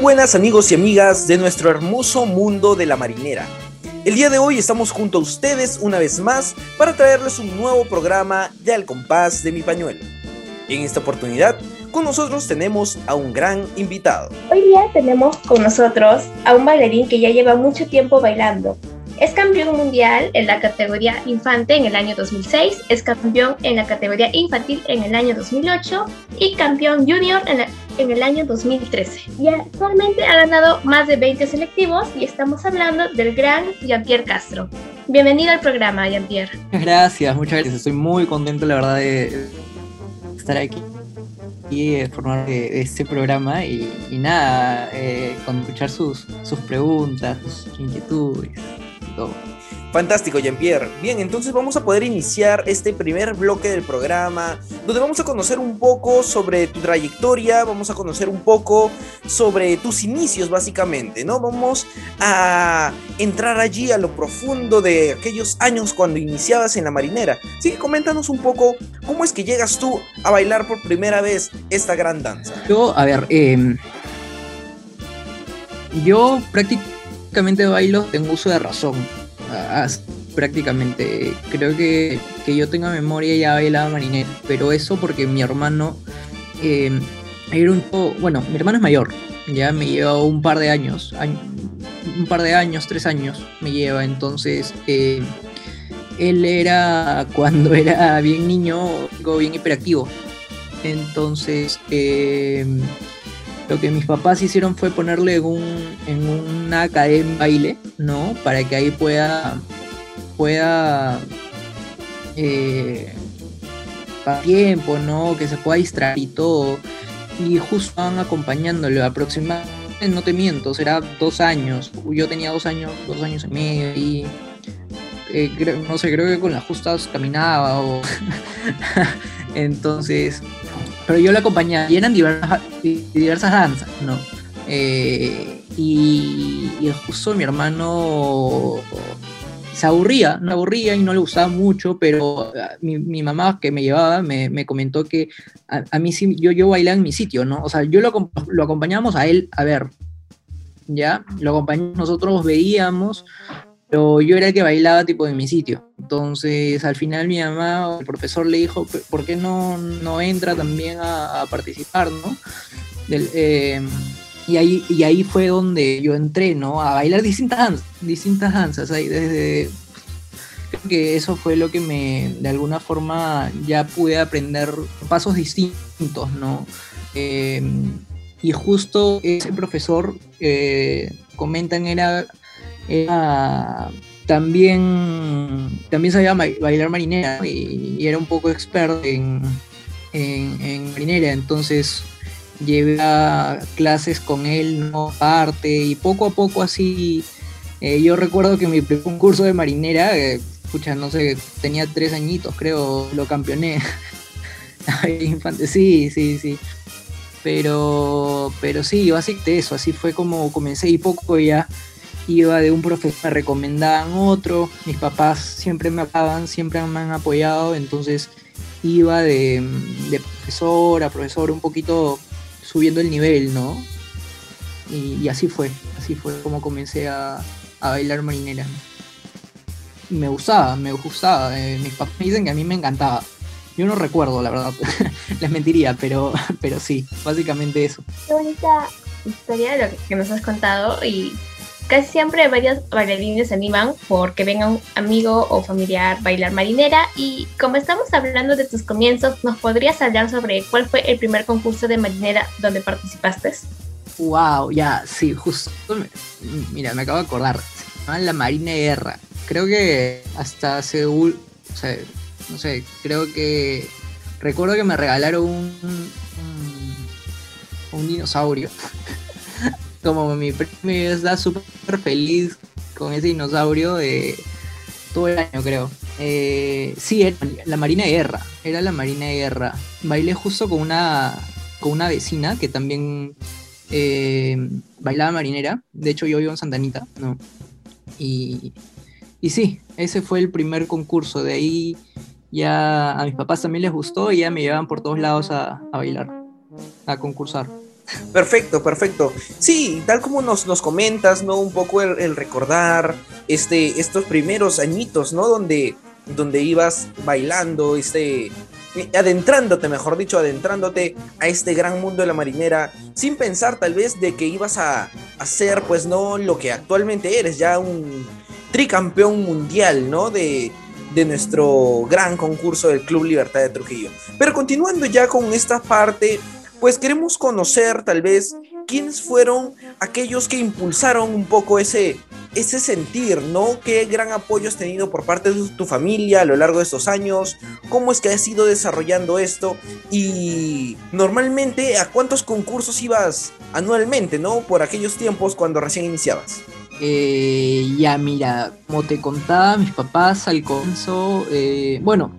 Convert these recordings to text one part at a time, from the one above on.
Buenas amigos y amigas de nuestro hermoso mundo de la marinera. El día de hoy estamos junto a ustedes una vez más para traerles un nuevo programa de Al compás de mi pañuelo. En esta oportunidad, con nosotros tenemos a un gran invitado. Hoy día tenemos con nosotros a un bailarín que ya lleva mucho tiempo bailando, es campeón mundial en la categoría infante en el año 2006, es campeón en la categoría infantil en el año 2008 y campeón junior en, el año 2013. Y actualmente ha ganado más de 20 selectivos y estamos hablando del gran Jean-Pierre Castro. Bienvenido al programa, Jean-Pierre. Muchas gracias, muchas gracias. Estoy muy contento, la verdad, de estar aquí y formar de este programa y, nada, eh, con escuchar sus, sus preguntas, sus inquietudes. Fantástico, Jean-Pierre. Bien, entonces vamos a poder iniciar este primer bloque del programa, donde vamos a conocer un poco sobre tu trayectoria, vamos a conocer un poco sobre tus inicios, básicamente, ¿no? Vamos a entrar allí a lo profundo de aquellos años cuando iniciabas en la marinera. Sí, coméntanos un poco cómo es que llegas tú a bailar por primera vez esta gran danza. Yo, a ver, em, yo prácticamente bailo tengo uso de razón. Prácticamente. Creo que, que yo tenga memoria ya bailaba marinero. Pero eso porque mi hermano em, era un Bueno, mi hermano es mayor. Ya me lleva un par de años. un par de años, tres años me lleva. Entonces. Em, él era cuando era bien niño, bien hiperactivo. Entonces, eh, lo que mis papás hicieron fue ponerle un, en una academia baile, ¿no? Para que ahí pueda, pueda, eh, tiempo, ¿no? Que se pueda distraer y todo. Y justo van acompañándolo aproximadamente, no te miento, será dos años. Yo tenía dos años, dos años y medio y... Eh, no sé, creo que con las justas caminaba o... Entonces, pero yo la acompañaba y eran diversas, diversas danzas, ¿no? Eh, y, justo mi hermano se aburría, no aburría y no le gustaba mucho, pero ah, mi, mamá que me llevaba me, comentó que a, mí sí, yo, yo bailaba en mi sitio, ¿no? O sea, yo lo, lo acompañábamos a él a ver, ¿ya? Lo acompañamos, nosotros veíamos, pero yo era el que bailaba tipo en mi sitio. Entonces al final mi mamá el profesor le dijo, ¿por qué no, no entra también a, participar, no? Eh, y, ahí, y ahí fue donde yo entré, ¿no? A bailar distintas, distintas danzas. Ahí desde, creo que eso fue lo que me, de alguna forma, ya pude aprender pasos distintos, ¿no? Eh, y justo ese profesor, eh, comentan, era también, también sabía bailar marinera y, era un poco experto en, en, marinera, entonces llevé a clases con él, ¿no? Parte, y poco a poco así, eh, yo recuerdo que mi primer concurso de marinera, eh, escucha, no sé, tenía tres añitos, creo, lo campeoné. Infante, sí, sí, sí. Pero, pero sí, básicamente eso, así fue como comencé y poco ya iba de un profesor, me recomendaban otro, mis papás siempre me apoyaban, siempre me han apoyado, entonces iba de, profesor a profesor un poquito subiendo el nivel, ¿no? Y, así fue, así fue como comencé a, bailar marinera. Y me gustaba, me gustaba, eh, mis papás me dicen que a mí me encantaba. Yo no recuerdo, la verdad, les mentiría, pero, pero sí, básicamente eso. Qué bonita historia de lo que nos has contado y Casi siempre varios bailarines se animan porque venga un amigo o familiar bailar marinera y como estamos hablando de tus comienzos, ¿nos podrías hablar sobre cuál fue el primer concurso de marinera donde participaste? Wow, ya, sí, justo, mira, me acabo de acordar, La Marina Guerra. Creo que hasta hace, o sea, no sé, creo que recuerdo que me regalaron un, un dinosaurio como mi premio está súper feliz con ese dinosaurio de todo el año, creo. Eh, sí, era la Marina de Guerra. Era la Marina de Guerra. Bailé justo con una, con una vecina que también eh, bailaba marinera. De hecho, yo vivo en Santanita, ¿no? Y, y sí, ese fue el primer concurso. De ahí ya a mis papás también les gustó y ya me llevaban por todos lados a, a bailar, a concursar. Perfecto, perfecto. Sí, tal como nos, nos comentas, ¿no? Un poco el, recordar este, estos primeros añitos, ¿no? Donde, donde ibas bailando, este, adentrándote, mejor dicho, adentrándote a este gran mundo de la marinera, sin pensar tal vez de que ibas a hacer, pues no lo que actualmente eres, ya un tricampeón mundial, ¿no? De, de nuestro gran concurso del Club Libertad de Trujillo. Pero continuando ya con esta parte, pues queremos conocer tal vez quiénes fueron aquellos que impulsaron un poco ese, ese sentir, ¿no? ¿Qué gran apoyo has tenido por parte de tu familia a lo largo de estos años? ¿Cómo es que has ido desarrollando esto? Y normalmente, ¿a cuántos concursos ibas anualmente, ¿no? Por aquellos tiempos cuando recién iniciabas. Eh, ya, mira, como te contaba, mis papás al comienzo, eh, bueno,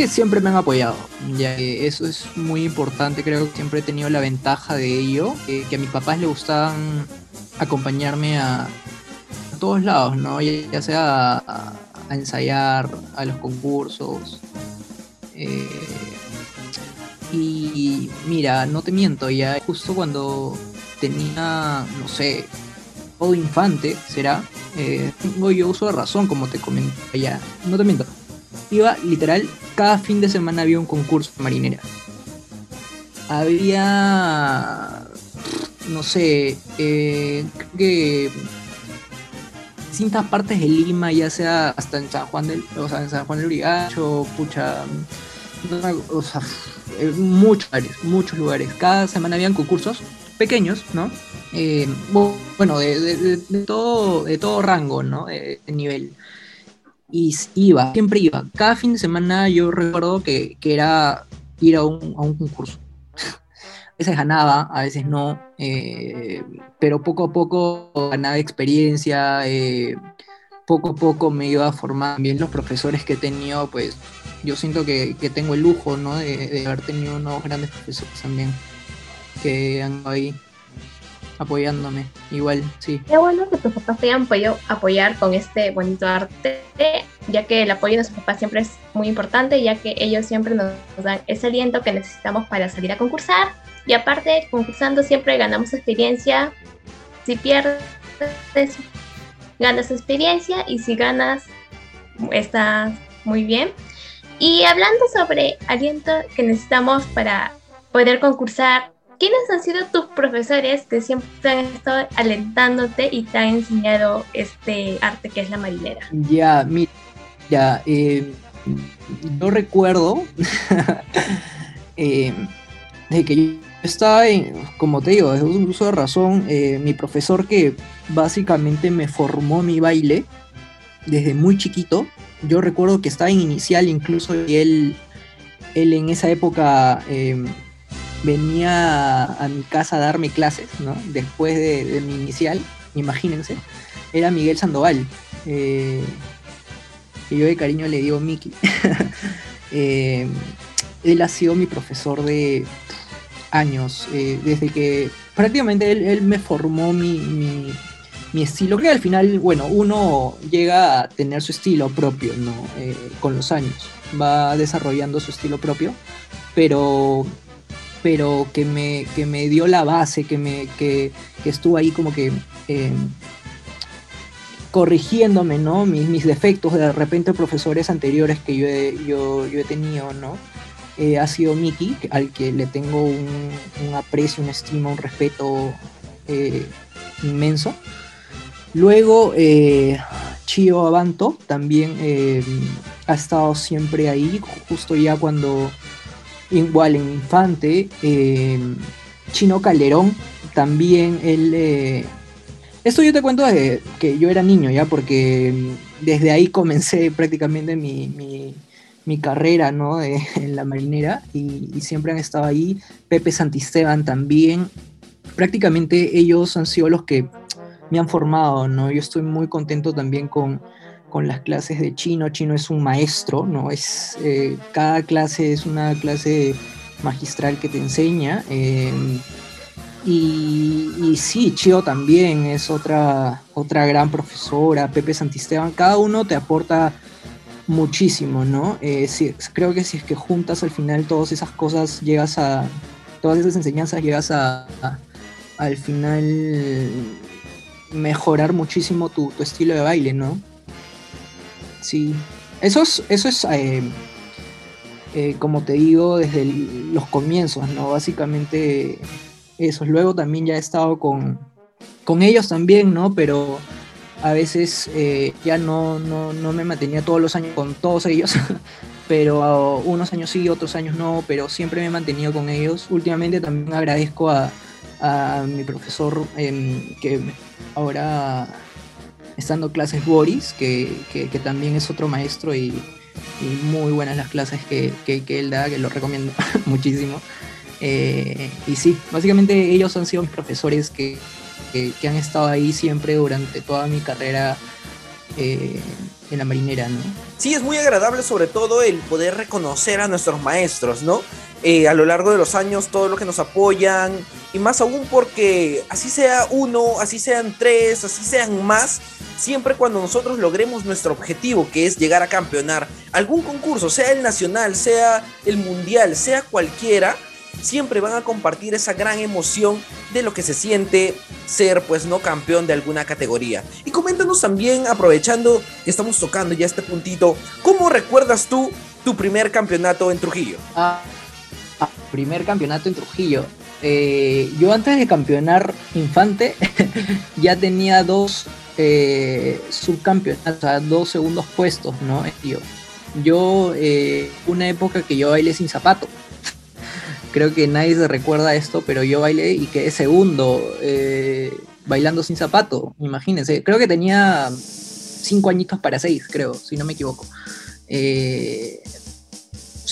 que siempre me han apoyado. Ya eso es muy importante, creo que siempre he tenido la ventaja de ello, que a mis papás les gustaban acompañarme a, todos lados, ¿no? Ya, sea a, ensayar, a los concursos. Eh, y mira, no te miento, ya justo cuando tenía, no sé, todo infante, será, eh, tengo yo uso de razón, como te comenté ya, no te miento. Iba literal, cada fin de semana había un concurso de marinera. Había, no sé, eh, creo que distintas partes de Lima, ya sea hasta en San Juan del, o sea, en San Juan del Urigacho, pucha, o sea, muchos lugares, muchos lugares. Cada semana habían concursos pequeños, ¿no? Eh, bueno, de, todo, de todo rango, ¿no? De, nivel. Y iba, siempre iba. Cada fin de semana yo recuerdo que, que era ir a un, a un concurso veces ganaba, a veces no, eh, pero poco a poco ganaba experiencia, eh, poco a poco me iba a formar bien los profesores que he tenido, pues yo siento que, tengo el lujo, ¿no? De, haber tenido unos grandes profesores también que han ahí apoyándome, igual, sí. Qué bueno que tus papás te hayan podido apoyar con este bonito arte, ya que el apoyo de sus papás siempre es muy importante, ya que ellos siempre nos dan ese aliento que necesitamos para salir a concursar y aparte, concursando siempre ganamos experiencia. Si pierdes, ganas experiencia y si ganas, estás muy bien. Y hablando sobre aliento que necesitamos para poder concursar, ¿quiénes han sido tus profesores que siempre han estado alentándote y te han enseñado este arte que es la marinera? Ya, mira, eh, yo recuerdo eh, de que estaba en, como te digo, es un uso de razón, eh, mi profesor que básicamente me formó mi baile desde muy chiquito. Yo recuerdo que estaba en inicial incluso y él, él en esa época em, venía a, mi casa a darme clases, ¿no? Después de, mi inicial, imagínense, era Miguel Sandoval. Eh, que yo de cariño le digo Miki. Em, él ha sido mi profesor de años, eh, desde que prácticamente él, me formó mi, estilo. Creo que al final, bueno, uno llega a tener su estilo propio, ¿no? Eh, con los años, va desarrollando su estilo propio, pero pero que me, que me dio la base, que, me, que, estuvo ahí como que em, corrigiéndome, ¿no? Mis, mis, defectos de repente profesores anteriores que yo yo, yo he tenido, ¿no? Eh, ha sido Mickey, al que le tengo un, aprecio, una estima, un respeto eh, inmenso. Luego, eh, Chio Abanto también ha estado siempre ahí, justo ya cuando, igual en Infante. Chino Calderón también, él... esto yo te cuento desde que yo era niño, ya, porque desde ahí comencé prácticamente mi mi carrera ¿no? en la marinera y, siempre han estado ahí. Pepe Santisteban también. Prácticamente ellos han sido los que me han formado, ¿no? Yo estoy muy contento también con, con las clases de chino. Chino es un maestro, ¿no? Es, eh, cada clase es una clase magistral que te enseña. Em, y, y, sí, Chio también es otra, otra gran profesora, Pepe Santisteban, cada uno te aporta muchísimo, ¿no? Eh, creo que si es que juntas al final todas esas cosas, llegas a, todas esas enseñanzas, llegas a, al final mejorar muchísimo tu, estilo de baile, ¿no? Sí, eso es, eso es eh, eh, como te digo, desde los comienzos, ¿no? Básicamente eso. Luego también ya he estado con, con ellos también, ¿no? Pero a veces eh, ya no, no, no, me mantenía todos los años con todos ellos, pero unos años sí, otros años no, pero siempre me he mantenido con ellos. Últimamente también agradezco a, mi profesor que ahora está dando clases Boris, que, que, también es otro maestro y, muy buenas las clases que, que, él da, que lo recomiendo muchísimo. Eh, y sí, básicamente ellos han sido mis profesores que, han estado ahí siempre durante toda mi carrera eh, en la marinera, ¿no? Sí, es muy agradable sobre todo el poder reconocer a nuestros maestros, ¿no? Eh, a lo largo de los años, todo lo que nos apoyan, y más aún porque así sea uno, así sean tres, así sean más, siempre cuando nosotros logremos nuestro objetivo, que es llegar a campeonar algún concurso, sea el nacional, sea el mundial, sea cualquiera, siempre van a compartir esa gran emoción de lo que se siente ser pues no campeón de alguna categoría. Y coméntanos también, aprovechando que estamos tocando ya este puntito, ¿cómo recuerdas tú tu primer campeonato en Trujillo? Ah, ah primer campeonato en Trujillo. Eh, yo antes de campeonar Infante ya tenía dos eh, subcampeonatos, o sea, dos segundos puestos, ¿no? Yo, yo eh, una época que yo bailé sin zapato creo que nadie se recuerda esto, pero yo bailé y quedé segundo eh, bailando sin zapato, imagínense. Creo que tenía cinco añitos para seis, creo, si no me equivoco. Eh,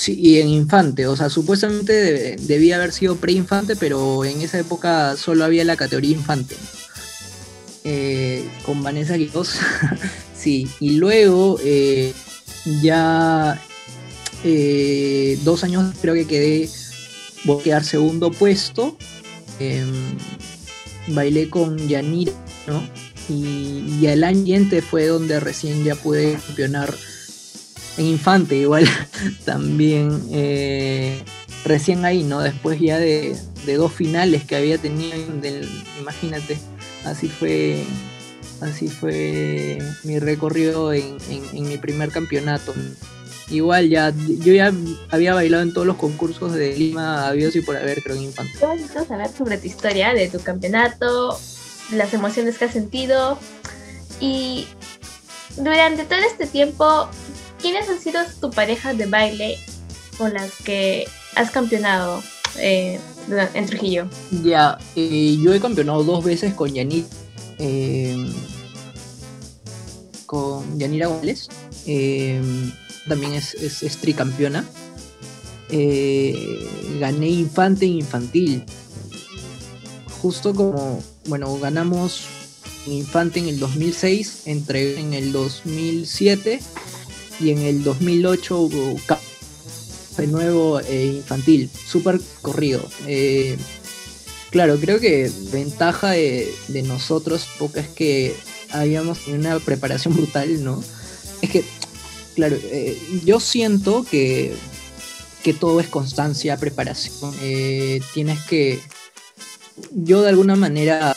y en infante, o sea, supuestamente debía haber sido pre-infante, pero en esa época solo había la categoría infante. Eh, con Vanessa Quiroz, sí, y luego ya dos años creo que quedé quedar segundo puesto. Em, bailé con Yanira, ¿no? Y, el año siguiente fue donde recién ya pude campeonar en Infante, igual también eh, recién ahí, ¿no? Después ya de, dos finales que había tenido, imagínate, así fue así fue mi recorrido en, en mi primer campeonato igual ya, yo ya había bailado en todos los concursos de Lima, habido y por haber, creo, en Infante. Qué bonito saber sobre tu historia, de tu campeonato, las emociones que has sentido. Y durante todo este tiempo, ¿quiénes han sido tu pareja de baile con las que has campeonado eh, en Trujillo? Ya, eh, yo he campeonado dos veces con Yanit. Eh, con Yanira González también es, es, tricampeona. Eh, gané infante e infantil. Justo como, bueno, ganamos infante en el 2006, entre en el 2007 y en el 2008 hubo de nuevo eh, infantil, súper corrido. Eh, claro, creo que ventaja de, de nosotros, poca es que habíamos tenido una preparación brutal, ¿no? Es que claro, eh, yo siento que, que, todo es constancia, preparación. Eh, tienes que, yo de alguna manera,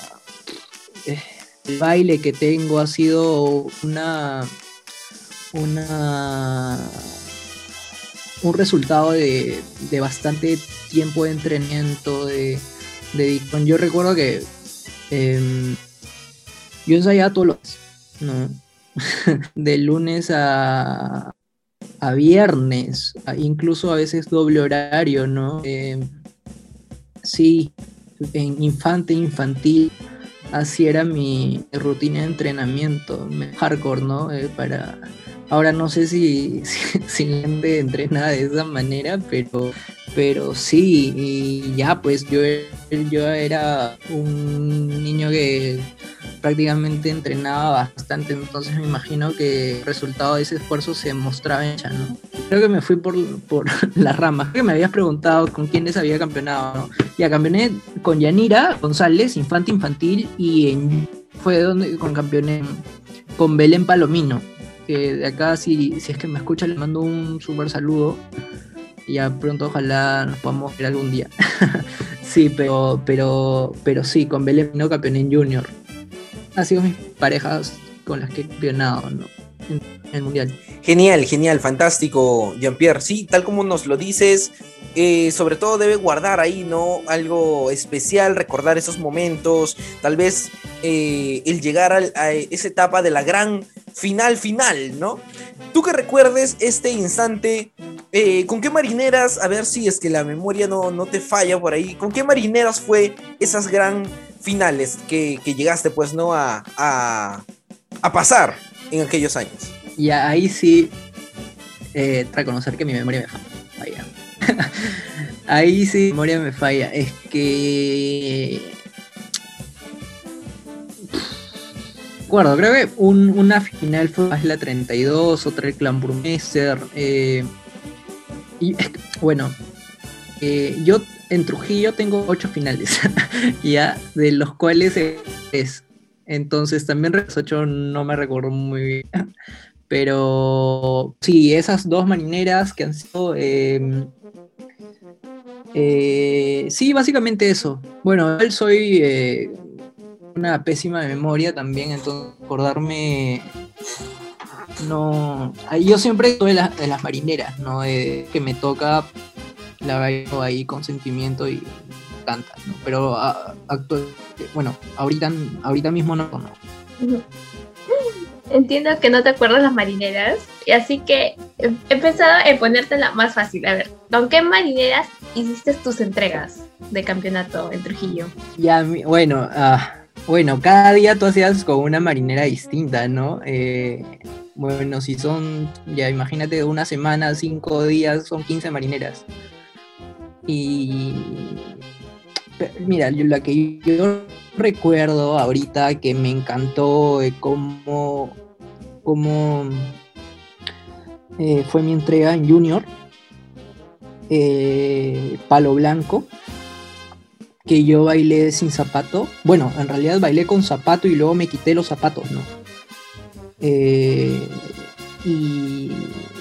eh, el baile que tengo ha sido una, una, un resultado de, bastante tiempo de entrenamiento, de, de Yo recuerdo que em, yo ensayaba todos los, ¿no? de lunes a, a viernes, incluso a veces doble horario, ¿no? Eh, sí, en infante, infantil, así era mi rutina de entrenamiento, hardcore, ¿no? Eh, para... Ahora no sé si, si, de entrena de esa manera, pero, pero sí, y ya pues yo, yo era un niño que prácticamente entrenaba bastante, entonces me imagino que el resultado de ese esfuerzo se mostraba en ¿no? Creo que me fui por, por las ramas. Creo que me habías preguntado con quiénes había campeonado, ¿no? Ya campeoné con Yanira González, infante infantil, y en, fue donde con campeoné con Belén Palomino. Que de acá, si, si es que me escucha, le mando un súper saludo. Ya pronto ojalá nos podamos ver algún día. Sí, pero, pero, pero sí, con Belén no campeoné en Junior. Ha sido mis parejas con las que he campeonado, ¿no? En, el Mundial. Genial, genial, fantástico, Jean-Pierre. Sí, tal como nos lo dices, eh, sobre todo debe guardar ahí, ¿no? Algo especial, recordar esos momentos, tal vez eh, el llegar a, esa etapa de la gran final final, ¿no? Tú que recuerdes este instante, eh, ¿con qué marineras, a ver si es que la memoria no, no te falla por ahí, ¿con qué marineras fue esas gran finales que, llegaste, pues, ¿no? A, a, a pasar en aquellos años. Y ahí sí, reconocer que mi memoria me falla. Ahí sí, memoria me falla. Es que. Recuerdo, creo que una final fue más la 32, otra el Clan Burmester. Eh, y bueno, eh, yo en Trujillo tengo ocho finales, ya, de los cuales es. Entonces también los ocho no me recuerdo muy bien. Pero sí, esas dos marineras que han sido. Eh, eh, sí, básicamente eso. Bueno, él soy eh, una pésima memoria también, entonces acordarme. No. Yo siempre estoy de, las marineras, ¿no? que me toca la bailo ahí con sentimiento y canta, ¿no? Pero bueno, ahorita, ahorita mismo no. no. Entiendo que no te acuerdas las marineras, y así que he empezado a ponértela más fácil. A ver, ¿con qué marineras hiciste tus entregas de campeonato en Trujillo? Ya, bueno, ah, bueno, cada día tú hacías con una marinera distinta, ¿no? Eh, bueno, si son, ya imagínate, una semana, cinco días, son 15 marineras. Y mira, la que yo recuerdo ahorita que me encantó eh, cómo, eh, fue mi entrega en Junior, eh, Palo Blanco, que yo bailé sin zapato. Bueno, en realidad bailé con zapato y luego me quité los zapatos, ¿no? y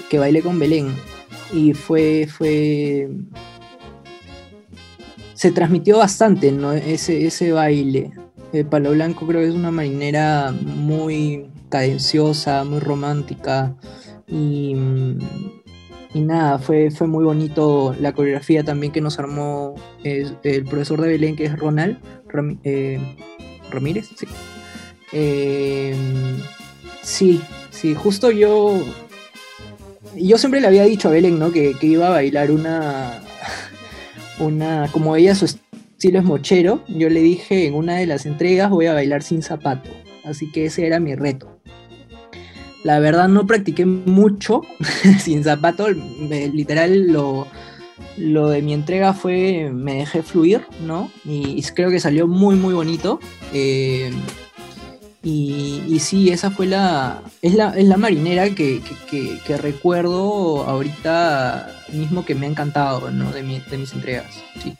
que bailé con Belén. Y fue, fue, se transmitió bastante ¿no? ese, ese baile. Eh, Palo Blanco creo que es una marinera muy cadenciosa, muy romántica y, nada, fue, fue muy bonito la coreografía también que nos armó el profesor de Belén que es Ronald eh, Ramírez. Sí. Eh, sí, sí, justo yo yo siempre le había dicho a Belén, ¿no? Que, iba a bailar una, una, como ella su estilo es mochero, yo le dije en una de las entregas voy a bailar sin zapato, así que ese era mi reto. La verdad no practiqué mucho sin zapato, literal lo, lo de mi entrega fue, me dejé fluir, ¿no? Y, creo que salió muy, muy bonito. Eh, y, y, sí, esa fue la. Es la, es la marinera que, recuerdo ahorita mismo que me ha encantado, ¿no? De, de mis entregas. Sí.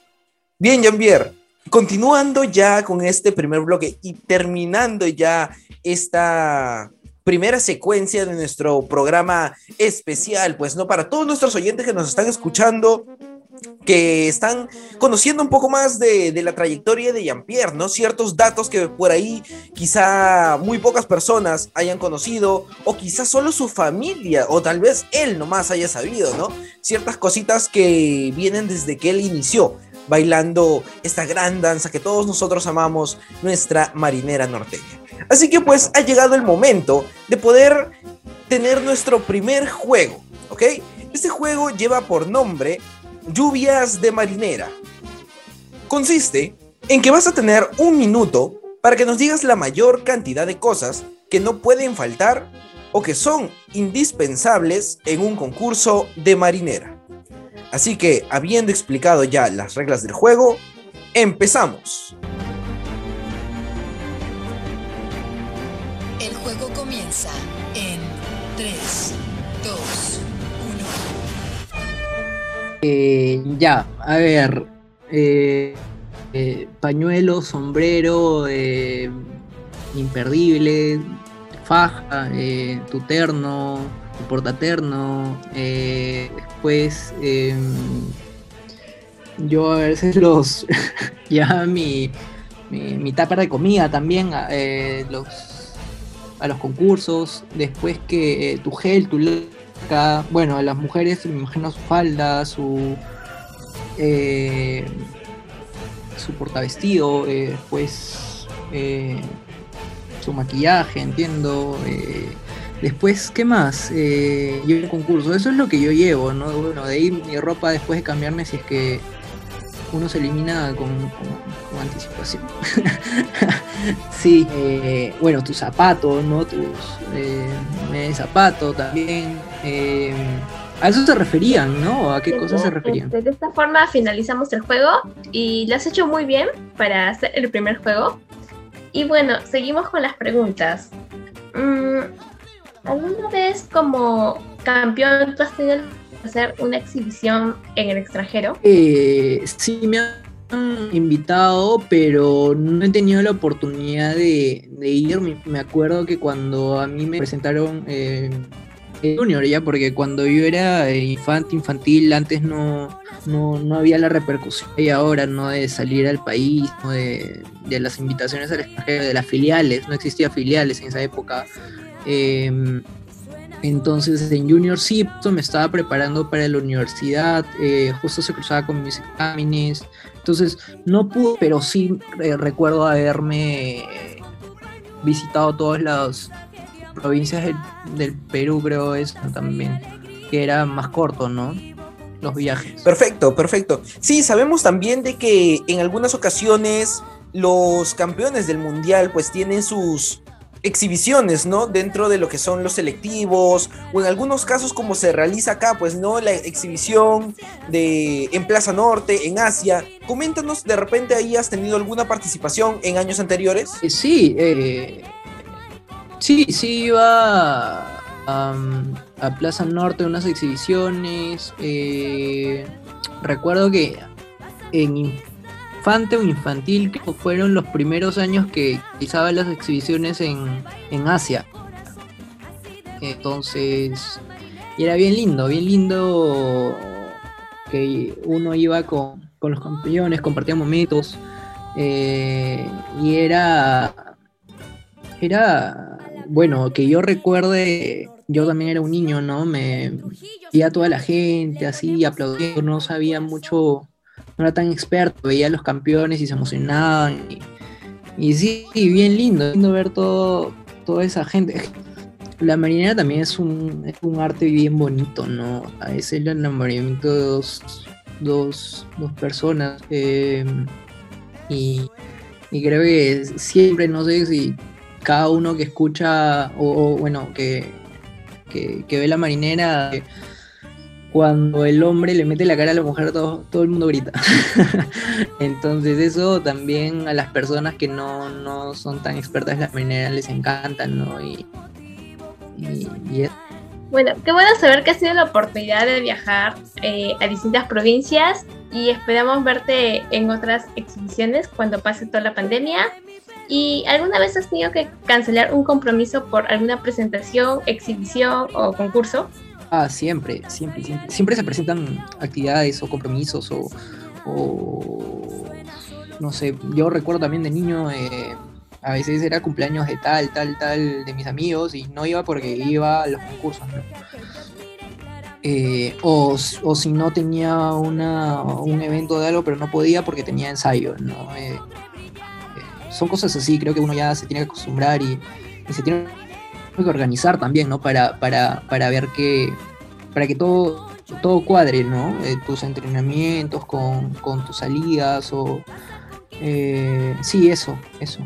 Bien, Jean-Pierre. Continuando ya con este primer bloque y terminando ya esta primera secuencia de nuestro programa especial, pues no para todos nuestros oyentes que nos están escuchando que están conociendo un poco más de, la trayectoria de Jean-Pierre, ¿no? Ciertos datos que por ahí quizá muy pocas personas hayan conocido, o quizá solo su familia, o tal vez él nomás haya sabido, ¿no? Ciertas cositas que vienen desde que él inició bailando esta gran danza que todos nosotros amamos, nuestra marinera norteña. Así que pues ha llegado el momento de poder tener nuestro primer juego, ¿ok? Este juego lleva por nombre Lluvias de Marinera. Consiste en que vas a tener un minuto para que nos digas la mayor cantidad de cosas que no pueden faltar o que son indispensables en un concurso de marinera. Así que, habiendo explicado ya las reglas del juego, empezamos. El juego comienza eh, ya, a ver. Eh, eh, pañuelo, sombrero, imperdible, faja, tu terno, tu portaterno, después em, yo a veces los, ya mi, mi, mi de comida también, los, a los concursos, después que tu gel, tu laca, bueno, a las mujeres me imagino su falda, su eh, su portavestido, eh, después eh, su maquillaje, entiendo. eh, después, ¿qué más? Eh, yo el concurso, eso es lo que yo llevo, ¿no? Bueno, de ahí mi ropa después de cambiarme si es que uno se elimina con, anticipación. sí, eh, bueno, tus zapatos, ¿no? Tus eh, medias de zapato también. Eh, a eso se referían, ¿no? ¿A qué cosas se referían? Este, de esta forma finalizamos el juego y lo has hecho muy bien para hacer el primer juego. Y bueno, seguimos con las preguntas. Mm, ¿Alguna vez como campeón tú has tenido que hacer una exhibición en el extranjero? Eh, sí me han invitado, pero no he tenido la oportunidad de, de ir. Me, acuerdo que cuando a mí me presentaron eh, junior, ya, porque cuando yo era infante, infantil, antes no, no, no había la repercusión hay ahora, ¿no? De salir al país, ¿no? de, de las invitaciones al extranjero, de las filiales, no existía filiales en esa época. Em, entonces en Junior sí, me estaba preparando para la universidad, eh, justo se cruzaba con mis exámenes, entonces no pude, pero sí eh, recuerdo haberme visitado todas las provincias del, del Perú, creo eso también, que era más corto, ¿no? Los viajes. Perfecto, perfecto. Sí, sabemos también de que en algunas ocasiones los campeones del mundial pues tienen sus exhibiciones, ¿no? Dentro de lo que son los selectivos o en algunos casos como se realiza acá, pues, ¿no? La exhibición de en Plaza Norte, en Asia. Coméntanos, de repente ahí has tenido alguna participación en años anteriores. Eh, sí, eh, sí, sí iba a, Plaza Norte unas exhibiciones. eh, recuerdo que en infante o infantil que fueron los primeros años que realizaba las exhibiciones en, en Asia. Entonces, y era bien lindo, bien lindo que uno iba con, con los campeones, compartía momentos. eh, y era era bueno que yo recuerde yo también era un niño no me veía a toda la gente así aplaudiendo no sabía mucho no era tan experto veía a los campeones y se emocionaban y, y sí bien lindo lindo ver todo toda esa gente. La marinera también es un, es un arte bien bonito no es el enamoramiento de dos dos, dos personas eh, y, y creo que siempre no sé si cada uno que escucha o, bueno que, que, ve la marinera que cuando el hombre le mete la cara a la mujer todo, todo el mundo grita entonces eso también a las personas que no, no son tan expertas en la marinera les encanta no y, y, y es- Bueno, qué bueno saber que has tenido la oportunidad de viajar eh, a distintas provincias y esperamos verte en otras exhibiciones cuando pase toda la pandemia. ¿Y alguna vez has tenido que cancelar un compromiso por alguna presentación, exhibición o concurso? Ah, siempre, siempre, siempre. Siempre se presentan actividades o compromisos o, no sé, yo recuerdo también de niño, eh, a veces era cumpleaños de tal, tal, tal, de mis amigos y no iba porque iba a los concursos, ¿no? Eh, o, o si no tenía una, un evento de algo, pero no podía porque tenía ensayo, ¿no? Eh, son cosas así, creo que uno ya se tiene que acostumbrar y, se tiene que organizar también, ¿no? Para, para, para ver que, para que todo, todo cuadre, ¿no? Eh, tus entrenamientos con, con tus salidas o... eh, sí, eso, eso.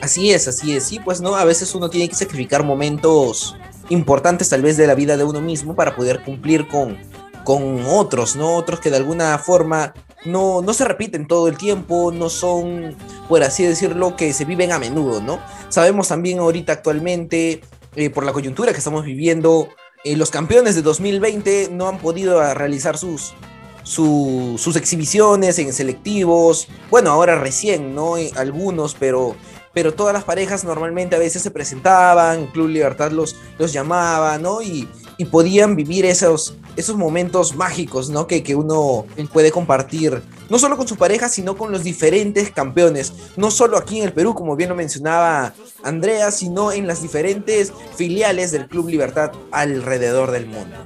Así es, así es. Sí, pues no, a veces uno tiene que sacrificar momentos importantes tal vez de la vida de uno mismo para poder cumplir con, con otros, ¿no? Otros que de alguna forma no, no se repiten todo el tiempo, no son, por así decirlo, que se viven a menudo, ¿no? Sabemos también ahorita actualmente, eh, por la coyuntura que estamos viviendo, eh, los campeones de 2020 no han podido ah, realizar sus, su- sus exhibiciones en selectivos. Bueno, ahora recién, ¿no? Eh, algunos, pero, pero todas las parejas normalmente a veces se presentaban, Club Libertad los, los llamaba, ¿no? Y podían vivir esos, esos momentos mágicos, ¿no? Que, que uno puede compartir, no solo con su pareja, sino con los diferentes campeones, no solo aquí en el Perú, como bien lo mencionaba Andrea, sino en las diferentes filiales del Club Libertad alrededor del mundo.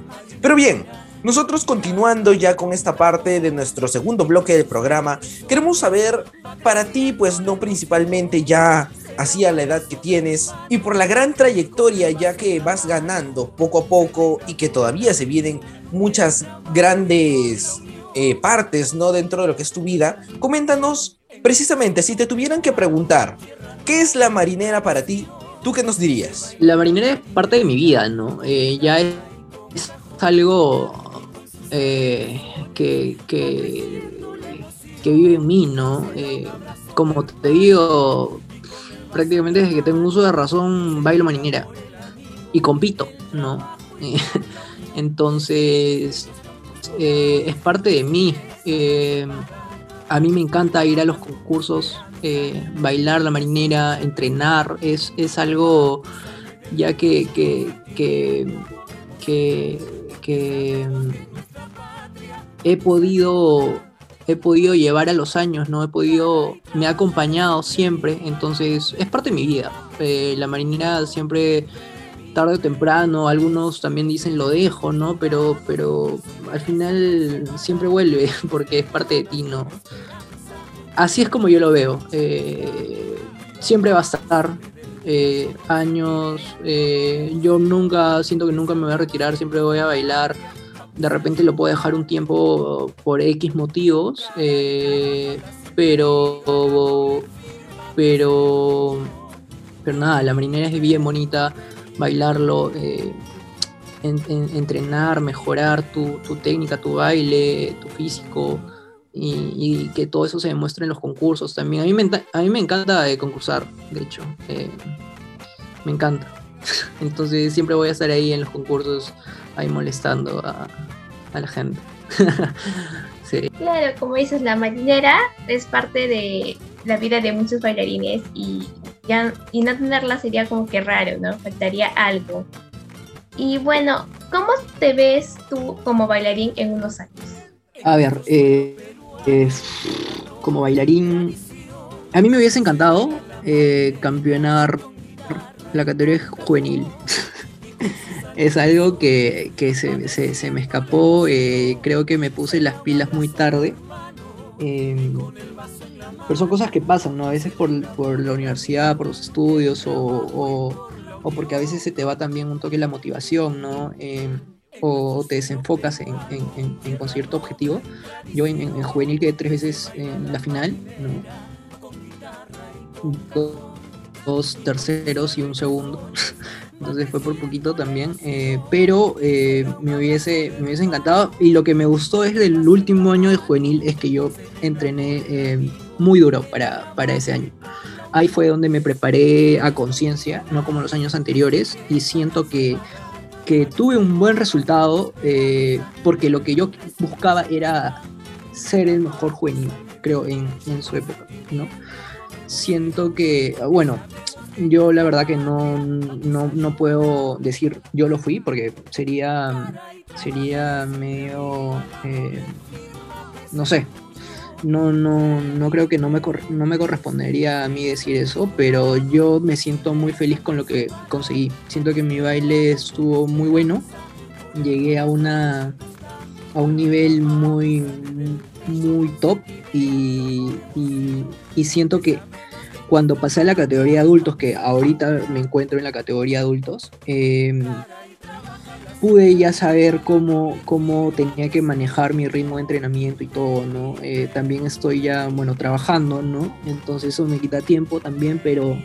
Pero bien, nosotros continuando ya con esta parte de nuestro segundo bloque del programa, queremos saber para ti, pues no principalmente ya así a la edad que tienes y por la gran trayectoria ya que vas ganando poco a poco y que todavía se vienen muchas grandes eh, partes no dentro de lo que es tu vida, coméntanos precisamente si te tuvieran que preguntar qué es la marinera para ti, ¿tú qué nos dirías? La marinera es parte de mi vida, ¿no? Eh, ya es algo eh, que, que, vive en mí, ¿no? Eh, como te digo, prácticamente desde que tengo uso de razón bailo marinera y compito, ¿no? entonces, eh, es parte de mí. a mí me encanta ir a los concursos, bailar la marinera, entrenar, es, es algo ya que, que, que, que he podido he podido llevar a los años, ¿no? He podido, me ha acompañado siempre, entonces es parte de mi vida. Eh, la marinera siempre, tarde o temprano, algunos también dicen lo dejo, ¿no? Pero, pero al final siempre vuelve, porque es parte de ti, ¿no? Así es como yo lo veo. Eh, siempre va a estar eh, años, yo nunca, siento que nunca me voy a retirar, siempre voy a bailar de repente lo puedo dejar un tiempo por X motivos, eh, pero, pero, pero nada, la marinera es bien bonita, bailarlo, eh, entrenar, mejorar tu, técnica, tu baile, tu físico. Y, que todo eso se demuestre en los concursos también. A mí me, a mí me encanta eh, concursar, de hecho. me encanta. Entonces siempre voy a estar ahí en los concursos ahí molestando a, la gente. Claro, como dices, la marinera es parte de la vida de muchos bailarines y, ya, y no tenerla sería como que raro, ¿no? Faltaría algo. Y bueno, ¿cómo te ves tú como bailarín en unos años? A ver, eh, como bailarín, a mí me hubiese encantado eh, campeonar la categoría juvenil. es algo que, se, me escapó, eh, creo que me puse las pilas muy tarde. Em, pero son cosas que pasan, ¿no? A veces por, la universidad, por los estudios o, porque a veces se te va también un toque la motivación, ¿no? Em, o te desenfocas en, conseguir tu objetivo. Yo en, juvenil quedé tres veces en la final, dos terceros y un segundo. entonces fue por poquito también, eh, pero eh, me, hubiese, me hubiese encantado y lo que me gustó es del último año de juvenil es que yo entrené eh, muy duro para, para ese año. Ahí fue donde me preparé a conciencia, no como los años anteriores, y siento que, que tuve un buen resultado porque lo que yo buscaba era ser el mejor juvenil, creo, en, en su época, ¿no? Siento que, bueno, yo la verdad que no, no, puedo decir yo lo fui porque sería, sería medio, eh, no sé, no, no, no creo que no me, no me correspondería a mí decir eso, pero yo me siento muy feliz con lo que conseguí. Siento que mi baile estuvo muy bueno, llegué a una a un nivel muy muy top y, y siento que cuando pasé a la categoría adultos, que ahorita me encuentro en la categoría adultos, em, pude ya saber cómo, cómo tenía que manejar mi ritmo de entrenamiento y todo, ¿no? Eh, también estoy ya, bueno, trabajando, ¿no? Entonces eso me quita tiempo también, pero,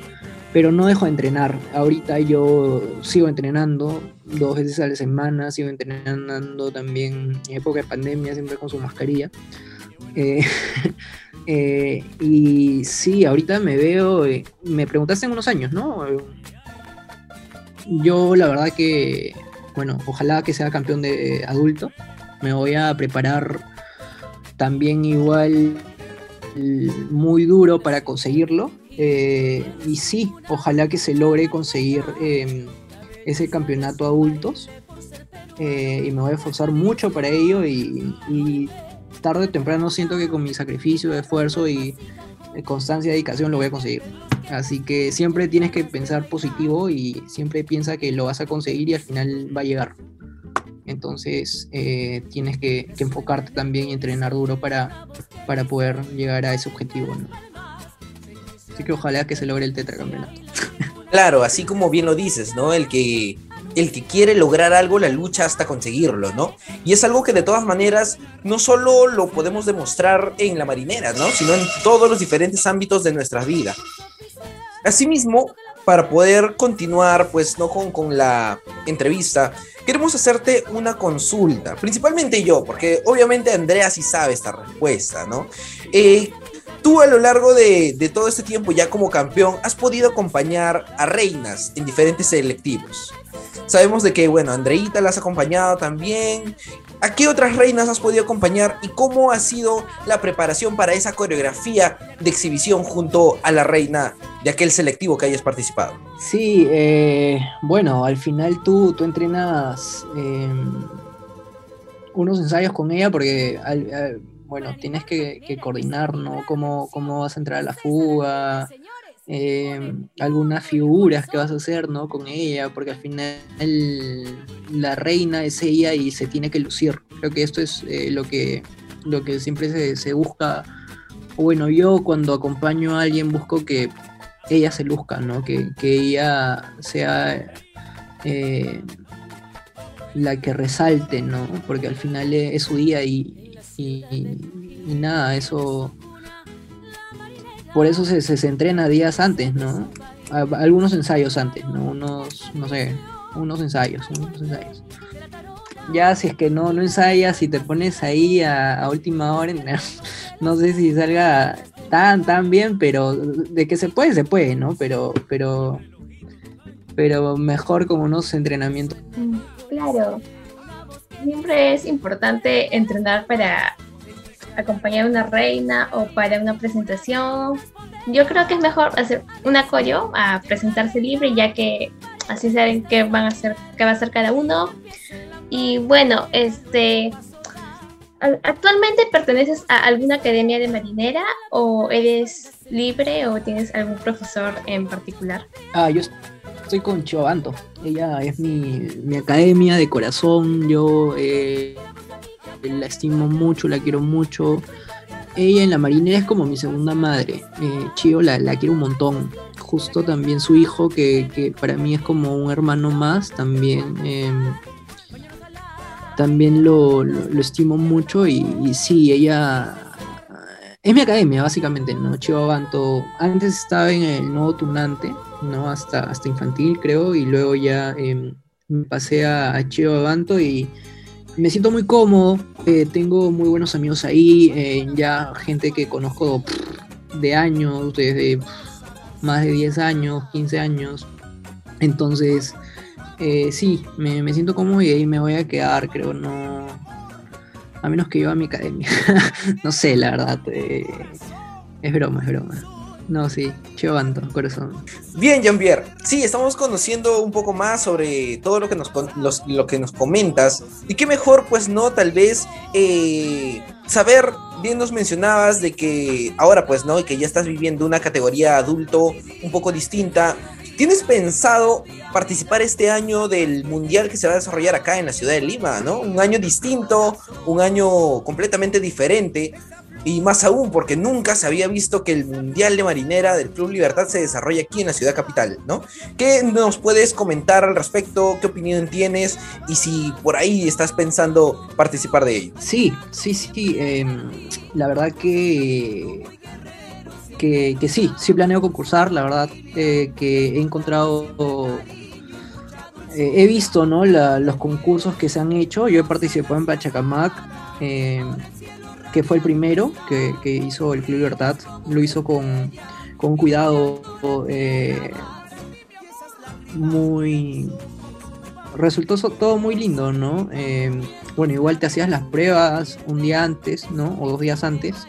pero no dejo de entrenar. Ahorita yo sigo entrenando dos veces a la semana, sigo entrenando también en época de pandemia, siempre con su mascarilla. Eh, Eh, y sí, ahorita me veo, eh, me preguntaste en unos años, ¿no? Yo la verdad que, bueno, ojalá que sea campeón de adulto. Me voy a preparar también igual muy duro para conseguirlo. Y sí, ojalá que se logre conseguir em, ese campeonato adultos. y me voy a esforzar mucho para ello y tarde o temprano siento que con mi sacrificio, esfuerzo y eh, constancia y dedicación lo voy a conseguir. Así que siempre tienes que pensar positivo y siempre piensa que lo vas a conseguir y al final va a llegar. Entonces eh, tienes que, enfocarte también y entrenar duro para, para poder llegar a ese objetivo. Así que ojalá que se logre el tetracampeonato. Claro, así como bien lo dices, ¿no? El que el que quiere lograr algo la lucha hasta conseguirlo, ¿no? Y es algo que de todas maneras no solo lo podemos demostrar en la marinera, ¿no? Sino en todos los diferentes ámbitos de nuestra vida. Asimismo, para poder continuar, pues, ¿no? Con, con la entrevista, queremos hacerte una consulta, principalmente yo, porque obviamente Andrea sí sabe esta respuesta, ¿no? Eh, Tú a lo largo de, todo este tiempo ya como campeón has podido acompañar a reinas en diferentes selectivos. Sabemos de que, bueno, Andreita la has acompañado también. ¿A qué otras reinas has podido acompañar y cómo ha sido la preparación para esa coreografía de exhibición junto a la reina de aquel selectivo que hayas participado? Sí, eh, bueno, al final tú, tú entrenas eh, unos ensayos con ella porque, al, bueno, tienes que, que coordinar, ¿no? Cómo, cómo vas a entrar a la fuga, eh, algunas figuras que vas a hacer ¿no? con ella, porque al final la reina es ella y se tiene que lucir. Creo que esto es eh, lo, que, lo que siempre se, se, busca. Bueno, yo cuando acompaño a alguien busco que ella se luzca, ¿no? que, que ella sea eh, la que resalte, ¿no? porque al final es su día y, y, nada, eso por eso se, se, entrena días antes, ¿no? Algunos ensayos antes, ¿no? Unos, no sé, unos ensayos, unos ensayos. Ya si es que no, no ensayas y te pones ahí a, a última hora, no sé si salga tan, tan bien, pero de que se puede, se puede, ¿no? Pero, pero, pero mejor como unos entrenamientos. Claro. Siempre es importante entrenar para acompañar a una reina o para una presentación. Yo creo que es mejor hacer un acollo a presentarse libre, ya que así saben qué van a hacer, qué va a hacer cada uno. Y bueno, este ¿actualmente perteneces a alguna academia de marinera o eres libre o tienes algún profesor en particular? Ah, yo estoy con Chovanto. Ella es mi, mi academia de corazón. Yo eh, la estimo mucho, la quiero mucho. Ella en la marinera es como mi segunda madre. Eh, Chio la, la, quiero un montón. Justo también su hijo, que, que para mí es como un hermano más, también, eh, también lo, lo, estimo mucho. Y, sí, ella es mi academia, básicamente, ¿no? Chio Abanto. Antes estaba en el nuevo tunante, ¿no? Hasta, hasta infantil, creo, y luego ya eh, me pasé a, a Chio Abanto y me siento muy cómodo, eh, tengo muy buenos amigos ahí, eh, ya gente que conozco de años, desde más de 10 años, 15 años. Entonces, eh, sí, me, me, siento cómodo y ahí me voy a quedar, creo, no... A menos que yo a mi academia. no sé, la verdad. Es broma, es broma. No, sí, Chivanto, corazón. Bien, Jean-Pierre. Sí, estamos conociendo un poco más sobre todo lo que nos, los, lo que nos comentas. Y qué mejor, pues, no, tal vez eh, saber, bien nos mencionabas de que ahora, pues, no, y que ya estás viviendo una categoría adulto un poco distinta. ¿Tienes pensado participar este año del mundial que se va a desarrollar acá en la ciudad de Lima, ¿no? Un año distinto, un año completamente diferente. Y más aún porque nunca se había visto que el Mundial de Marinera del Club Libertad se desarrolla aquí en la ciudad capital, ¿no? ¿Qué nos puedes comentar al respecto? ¿Qué opinión tienes? Y si por ahí estás pensando participar de ello. Sí, sí, sí. Eh, la verdad que, que, sí, sí planeo concursar. La verdad eh, que he encontrado... Eh, he visto ¿no? La, los concursos que se han hecho. Yo he participado en Pachacamac. Que fue el primero que, que, hizo el Club Libertad, lo hizo con, con cuidado eh, muy... Resultó todo muy lindo, ¿no? Eh, bueno, igual te hacías las pruebas un día antes, ¿no? O dos días antes,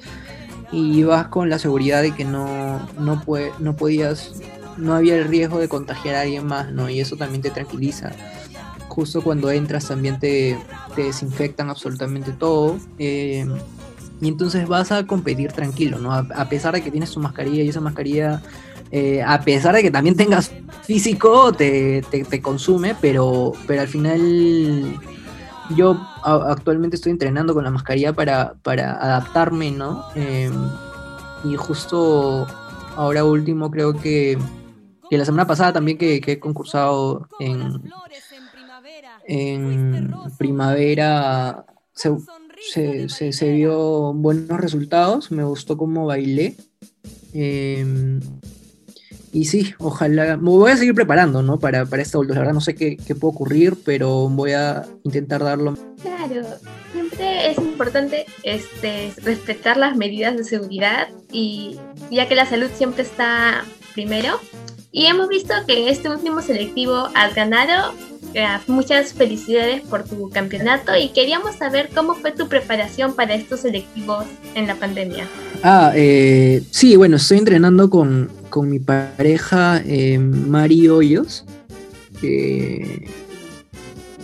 y ibas con la seguridad de que no, no, puede, no podías, no había el riesgo de contagiar a alguien más, ¿no? Y eso también te tranquiliza justo cuando entras también te, te desinfectan absolutamente todo. eh, y entonces vas a competir tranquilo, ¿no? A, pesar de que tienes tu mascarilla y esa mascarilla, eh, a pesar de que también tengas físico, te, te- consume, pero, pero al final yo actualmente estoy entrenando con la mascarilla para, para adaptarme, ¿no? Eh, y justo ahora último creo que, que la semana pasada también que, he concursado en, en primavera se, se- vio buenos resultados, me gustó cómo bailé. eh, y sí, ojalá, me voy a seguir preparando, ¿no? Para, para esta vuelta. La verdad no sé qué, qué puede ocurrir, pero voy a intentar darlo. Claro, siempre es importante este, respetar las medidas de seguridad y ya que la salud siempre está primero. Y hemos visto que este último selectivo has ganado. Eh, muchas felicidades por tu campeonato y queríamos saber cómo fue tu preparación para estos selectivos en la pandemia. Ah, eh, sí, bueno, estoy entrenando con, con mi pareja eh, Mari Hoyos.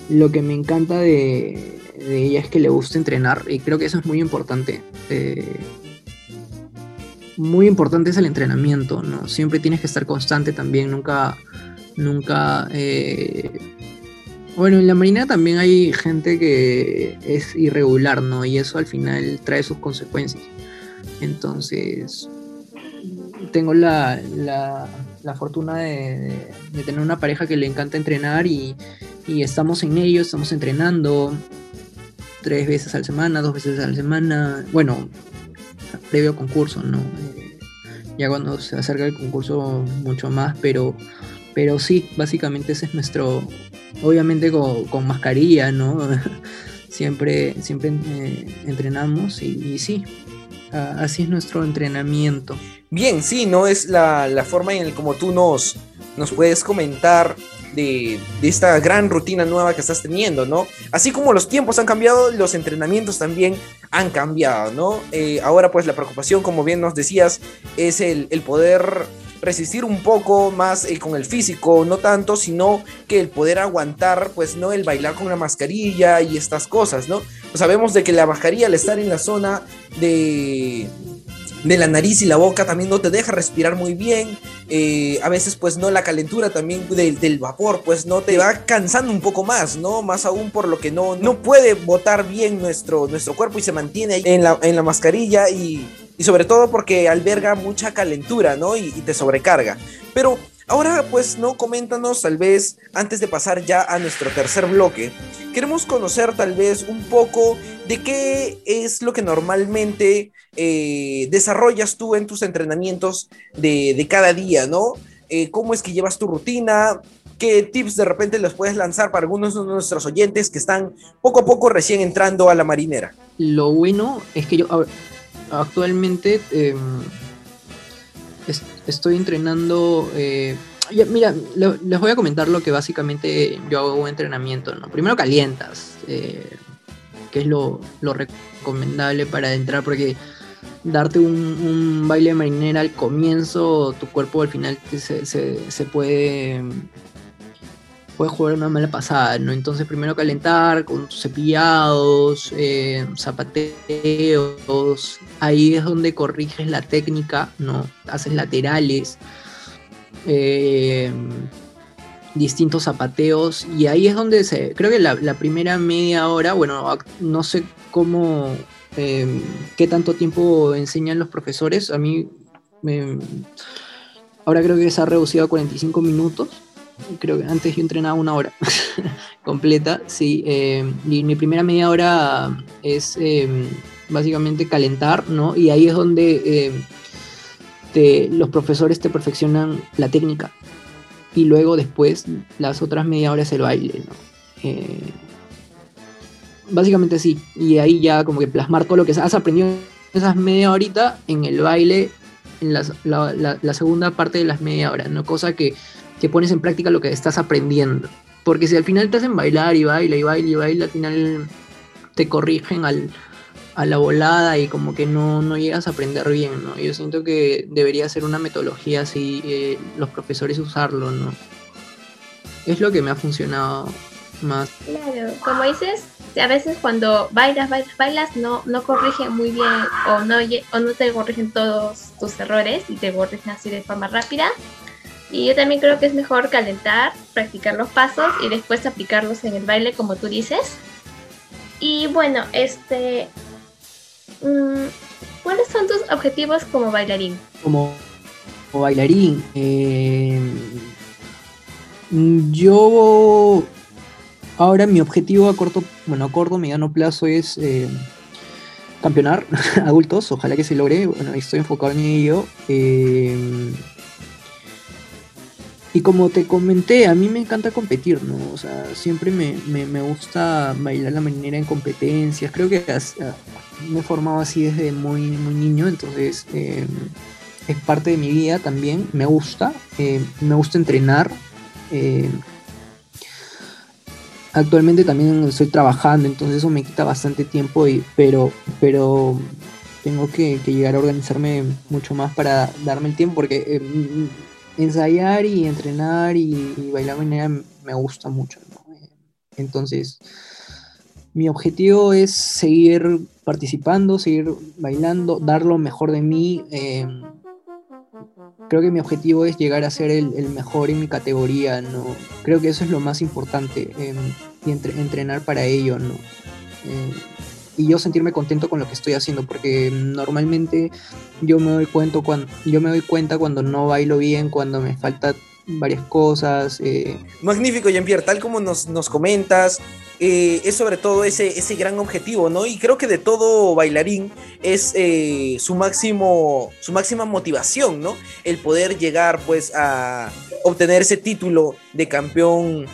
lo que me encanta de, ella es que le gusta entrenar y creo que eso es muy importante. eh, muy importante es el entrenamiento, ¿no? Siempre tienes que estar constante también, nunca, nunca... bueno, en la marina también hay gente que es irregular, ¿no? Y eso al final trae sus consecuencias. Entonces, tengo la, la- la fortuna de, de- tener una pareja que le encanta entrenar y, y estamos en ello, estamos entrenando tres veces a semana, dos veces a la semana, bueno, previo concurso, ¿no? Eh, ya cuando se acerca el concurso mucho más, pero, pero sí, básicamente ese es nuestro, obviamente con, con mascarilla, ¿no? siempre siempre eh, entrenamos y, sí, así es nuestro entrenamiento. Bien, sí, ¿no? Es la, la forma en la como tú nos, nos puedes comentar de, de esta gran rutina nueva que estás teniendo, ¿no? Así como los tiempos han cambiado, los entrenamientos también han cambiado, ¿no? Eh, ahora pues la preocupación, como bien nos decías, es el, el poder resistir un poco más eh, con el físico, no tanto, sino que el poder aguantar, pues, ¿no? El bailar con la mascarilla y estas cosas, ¿no? Pues sabemos de que la mascarilla al estar en la zona de de la nariz y la boca también no te deja respirar muy bien. eh, a veces pues no la calentura también del, del vapor pues no te va cansando un poco más, ¿no? Más aún por lo que no, no puede botar bien nuestro, nuestro cuerpo y se mantiene en la, en la mascarilla y, y sobre todo porque alberga mucha calentura, ¿no? Y, y te sobrecarga. Pero ahora pues no, coméntanos tal vez antes de pasar ya a nuestro tercer bloque. Queremos conocer tal vez un poco de qué es lo que normalmente eh, desarrollas tú en tus entrenamientos de, de cada día, ¿no? Eh, ¿Cómo es que llevas tu rutina? ¿Qué tips de repente les puedes lanzar para algunos de nuestros oyentes que están poco a poco recién entrando a la marinera? Lo bueno es que yo actualmente es- estoy entrenando. eh, mira, les voy a comentar lo que básicamente yo hago un entrenamiento. ¿no? Primero calientas, eh, que es lo, recomendable para entrar, porque darte un, un baile marinera al comienzo, tu cuerpo al final se, puede puede jugar una mala pasada, ¿no? Entonces primero calentar con cepillados, eh, zapateos, ahí es donde corriges la técnica, ¿no? Haces laterales, eh, distintos zapateos, y ahí es donde se, creo que la, primera media hora, bueno, no sé cómo, eh, qué tanto tiempo enseñan los profesores, a mí, me- ahora creo que se ha reducido a 45 minutos, creo que antes yo entrenaba una hora completa, sí. eh, y mi primera media hora es eh, básicamente calentar, ¿no? Y ahí es donde te- los profesores te perfeccionan la técnica. Y luego después las otras media horas el baile, ¿no? Eh, básicamente sí. Y ahí ya como que plasmar todo lo que has aprendido en esas media horita en el baile en la, la- segunda parte de las media hora, ¿no? Cosa que que pones en práctica lo que estás aprendiendo. Porque si al final te hacen bailar y baila y baila y baila, al final te corrigen al, a la volada y como que no, no llegas a aprender bien, ¿no? Yo siento que debería ser una metodología así, eh, los profesores usarlo, ¿no? Es lo que me ha funcionado más. Claro, como dices, a veces cuando bailas, bailas, bailas, no, no corrigen muy bien o no, o no te corrigen todos tus errores y te corrigen así de forma rápida. Y yo también creo que es mejor calentar, practicar los pasos y después aplicarlos en el baile como tú dices. Y bueno, este... Mm, ¿Cuáles son tus objetivos como bailarín? Como, bailarín, eh, yo ahora mi objetivo a corto, bueno, a corto, mediano plazo es eh, campeonar adultos, ojalá que se logre, bueno, estoy enfocado en ello. Eh, y como te comenté, a mí me encanta competir, ¿no? O sea, siempre me, gusta bailar la marinera en competencias. Creo que me he formado así desde muy, muy niño, entonces eh, es parte de mi vida también. Me gusta, eh, me gusta entrenar. Eh, actualmente también estoy trabajando, entonces eso me quita bastante tiempo, y, pero, pero tengo que, llegar a organizarme mucho más para darme el tiempo, porque ensayar y entrenar y, bailar manera me gusta mucho. Entonces, mi objetivo es seguir participando, seguir bailando, dar lo mejor de mí. Em, creo que mi objetivo es llegar a ser el, mejor en mi categoría, ¿no? Creo que eso es lo más importante em, y entrenar para ello, ¿no? Em, y yo sentirme contento con lo que estoy haciendo, porque normalmente yo me doy cuenta cuando, yo me doy cuenta cuando no bailo bien, cuando me falta varias cosas. Eh. Magnífico, Jean-Pierre, tal como nos, nos comentas, eh, es sobre todo ese, ese gran objetivo, ¿no? Y creo que de todo bailarín es eh, su máximo, su máxima motivación, ¿no? El poder llegar, pues, a obtener ese título de campeón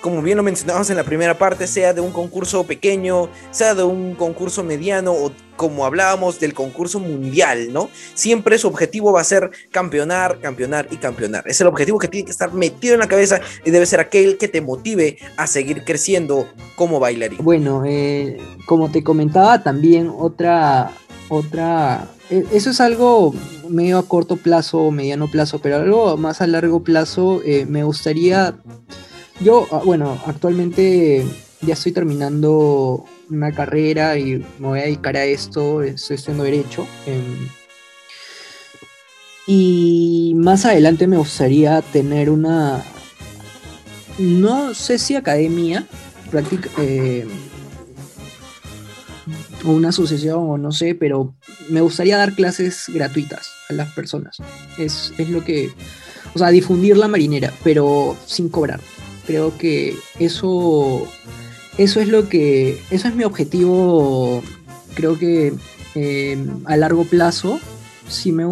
como bien lo mencionamos en la primera parte, sea de un concurso pequeño, sea de un concurso mediano o como hablábamos del concurso mundial, ¿no? Siempre su objetivo va a ser campeonar, campeonar y campeonar. Es el objetivo que tiene que estar metido en la cabeza y debe ser aquel que te motive a seguir creciendo como bailarín. Bueno, eh, como te comentaba también otra, otra, e, eso es algo medio a corto plazo o mediano plazo, pero algo más a largo plazo eh, me gustaría yo, ah, bueno, actualmente ya estoy terminando una carrera y me voy a dedicar a esto, estoy estudiando Derecho. Em, y más adelante me gustaría tener una, no sé si academia, práctica, eh, o una asociación o no sé, pero me gustaría dar clases gratuitas a las personas. Es, es lo que, o sea, difundir la marinera, pero sin cobrar creo que eso, eso es lo que, eso es mi objetivo, creo que eh, a largo plazo, si me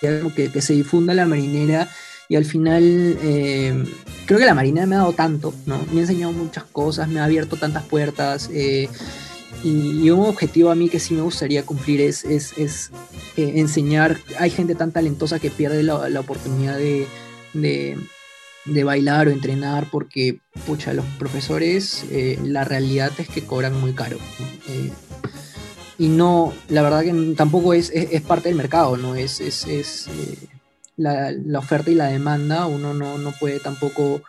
que, que se difunda la marinera y al final eh, creo que la marinera me ha dado tanto, ¿no? Me ha enseñado muchas cosas, me ha abierto tantas puertas eh, y, un objetivo a mí que sí me gustaría cumplir es, es, enseñar, hay gente tan talentosa que pierde la, oportunidad de, de bailar o entrenar porque, pucha, los profesores, eh, la realidad es que cobran muy caro. Eh, y no, la verdad que tampoco es, es, parte del mercado, ¿no? Es, es, es eh, la, la, oferta y la demanda, uno no, no puede tampoco,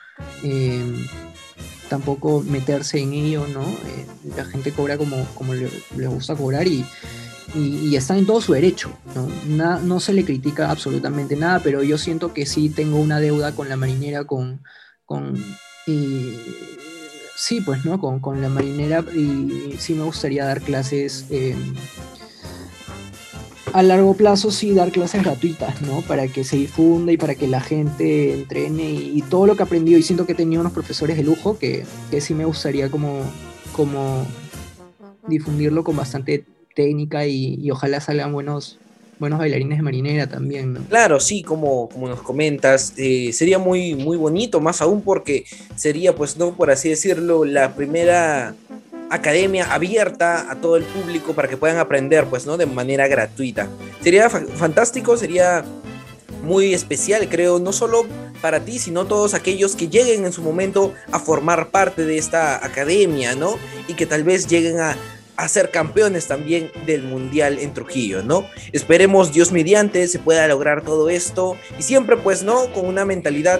tampoco meterse en ello, ¿no? la gente cobra como, como le gusta cobrar y, y, está en todo su derecho. ¿no? no se le critica absolutamente nada, pero yo siento que sí tengo una deuda con la marinera, con... con sí, pues, ¿no? Con, con, la marinera y sí me gustaría dar clases... Em, a largo plazo sí dar clases gratuitas, ¿no? Para que se difunda y para que la gente entrene y, todo lo que he aprendido. Y siento que he tenido unos profesores de lujo que, que sí me gustaría como, como difundirlo con bastante técnica y, ojalá salgan buenos, buenos bailarines de marinera también, ¿no? Claro, sí, como, como nos comentas, eh, sería muy, muy bonito, más aún porque sería, pues, no, por así decirlo, la primera academia abierta a todo el público para que puedan aprender, pues, ¿no? De manera gratuita. Sería fantástico, sería muy especial, creo, no solo para ti, sino todos aquellos que lleguen en su momento a formar parte de esta academia, ¿no? Y que tal vez lleguen a a ser campeones también del Mundial en Trujillo, ¿no? Esperemos Dios mediante se pueda lograr todo esto y siempre pues, ¿no? Con una mentalidad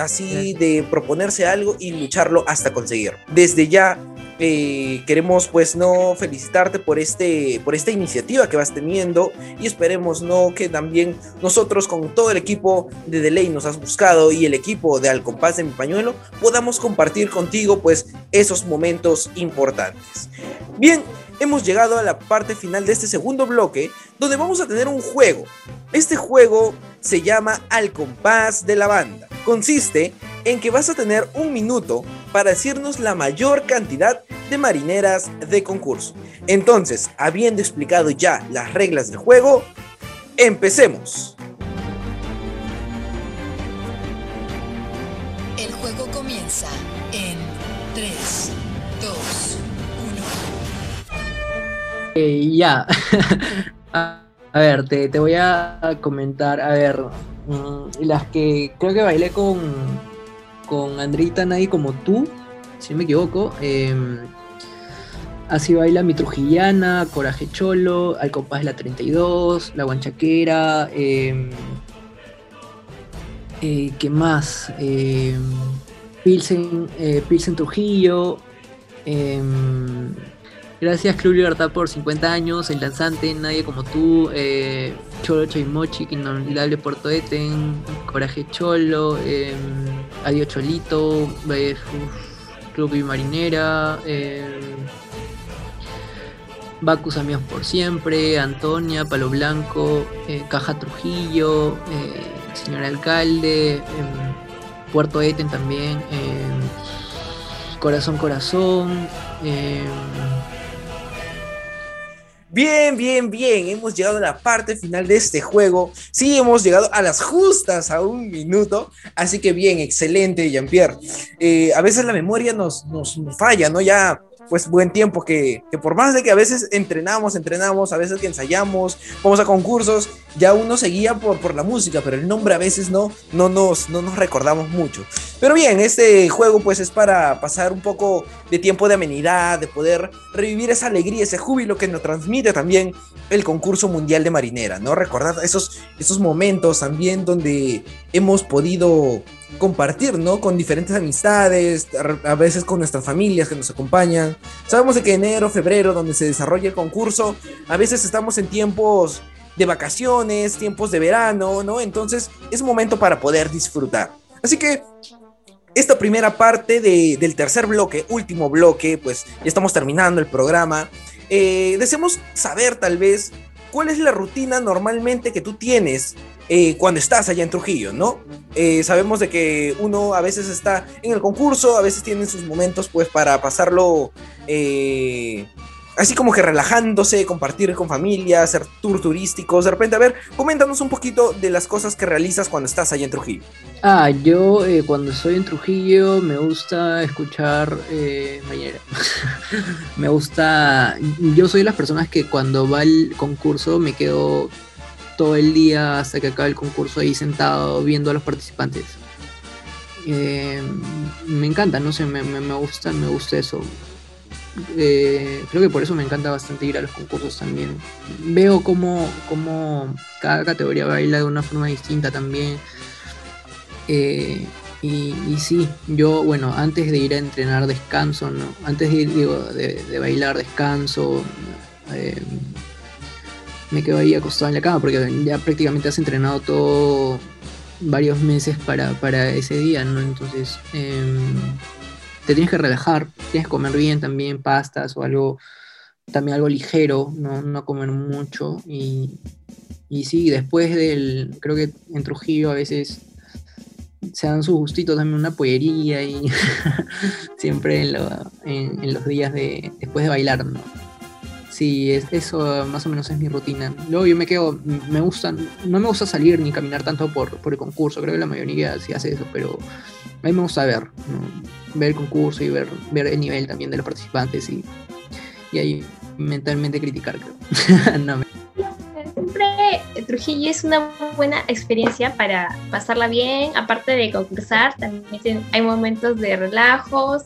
así de proponerse algo y lucharlo hasta conseguir. Desde ya eh, queremos pues no felicitarte por este por esta iniciativa que vas teniendo y esperemos no que también nosotros con todo el equipo de Delay nos has buscado y el equipo de Al compás de mi pañuelo podamos compartir contigo pues esos momentos importantes. Bien, hemos llegado a la parte final de este segundo bloque donde vamos a tener un juego. Este juego se llama Al compás de la banda. Consiste en que vas a tener un minuto para decirnos la mayor cantidad de marineras de concurso. Entonces, habiendo explicado ya las reglas del juego, empecemos. El juego comienza Ya. a, ver, te, te voy a comentar, a ver, mm, las que creo que bailé con, con Andrita Nadie como tú, si no me equivoco. em, así baila mi Trujillana, Coraje Cholo, Al compás de la 32, La Guanchaquera. em, eh, ¿Qué más? Em, Pilsen, eh, Pilsen Trujillo. Gracias Club Libertad por 50 años, El Lanzante, Nadie como tú, eh, Cholo Chaimochi, Inolvidable Puerto Eten, Coraje Cholo, em, Adiós Cholito, eh, Club y Marinera, em, Bacus Amigos por Siempre, Antonia, Palo Blanco, eh, Caja Trujillo, eh, Señor Alcalde, em, Puerto Eten también, Corazón Corazón, Bien, bien, bien. Hemos llegado a la parte final de este juego. Sí, hemos llegado a las justas a un minuto. Así que bien, excelente, Jean-Pierre. Eh, a veces la memoria nos, nos, nos falla, ¿no? Ya, pues buen tiempo que, que por más de que a veces entrenamos, entrenamos, a veces que ensayamos, vamos a concursos, ya uno seguía por, por la música, pero el nombre a veces no, no, nos, no nos recordamos mucho. Pero bien, este juego pues es para pasar un poco de tiempo de amenidad, de poder revivir esa alegría, ese júbilo que nos transmite también el concurso mundial de marinera, ¿no? Recordar esos, esos momentos también donde hemos podido compartir, ¿no? Con diferentes amistades, a veces con nuestras familias que nos acompañan. Sabemos de que enero, febrero, donde se desarrolla el concurso, a veces estamos en tiempos de vacaciones, tiempos de verano, ¿no? Entonces es momento para poder disfrutar. Así que esta primera parte de, del tercer bloque, último bloque, pues ya estamos terminando el programa. Eh, deseamos saber tal vez cuál es la rutina normalmente que tú tienes eh, cuando estás allá en Trujillo, ¿no? Eh, sabemos de que uno a veces está en el concurso, a veces tiene sus momentos pues para pasarlo eh, así como que relajándose, compartir con familia, hacer tours turísticos. De repente, a ver, coméntanos un poquito de las cosas que realizas cuando estás allá en Trujillo. Ah, yo eh, cuando estoy en Trujillo me gusta escuchar eh, me gusta. Yo soy de las personas que cuando va el concurso me quedo todo el día hasta que acabe el concurso ahí sentado viendo a los participantes. Eh, me encanta, no sé, me, me, gusta, me gusta eso. Eh, creo que por eso me encanta bastante ir a los concursos también. Veo cómo, cómo cada categoría baila de una forma distinta también. Eh, y, sí, yo, bueno, antes de ir a entrenar descanso, ¿no? Antes de ir, de bailar descanso, eh, me quedo ahí acostado en la cama porque ya prácticamente has entrenado todo varios meses para, para ese día, ¿no? Entonces, em, te tienes que relajar, tienes que comer bien también, pastas o algo, también algo ligero, no, no comer mucho. Y, y sí, después del, creo que en Trujillo a veces se dan su gustito también una pollería y siempre en, lo- en- en los días de, después de bailar, ¿no? Sí, es, eso más o menos es mi rutina. Luego yo me quedo, me gusta, no me gusta salir ni caminar tanto por, por el concurso, creo que la mayoría sí hace eso, pero a mí me gusta ver, ¿no? ver el concurso y ver, ver el nivel también de los participantes y, y ahí mentalmente criticar, creo. No, Siempre Trujillo es una buena experiencia para pasarla bien, aparte de concursar, también hay momentos de relajos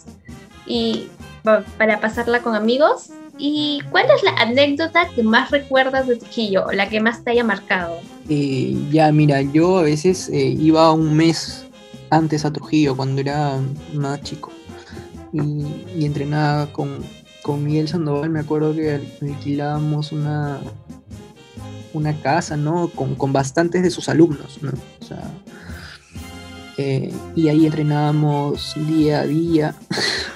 y pa- para pasarla con amigos. ¿Y cuál es la anécdota que más recuerdas de Trujillo, o la que más te haya marcado? Eh, ya, mira, yo a veces eh, iba un mes antes a Trujillo cuando era más chico y, y entrenaba con, con Miguel Sandoval. Me acuerdo que alquilábamos una, una casa, ¿no? Con, con bastantes de sus alumnos, ¿no? O sea, eh, y ahí entrenábamos día a día,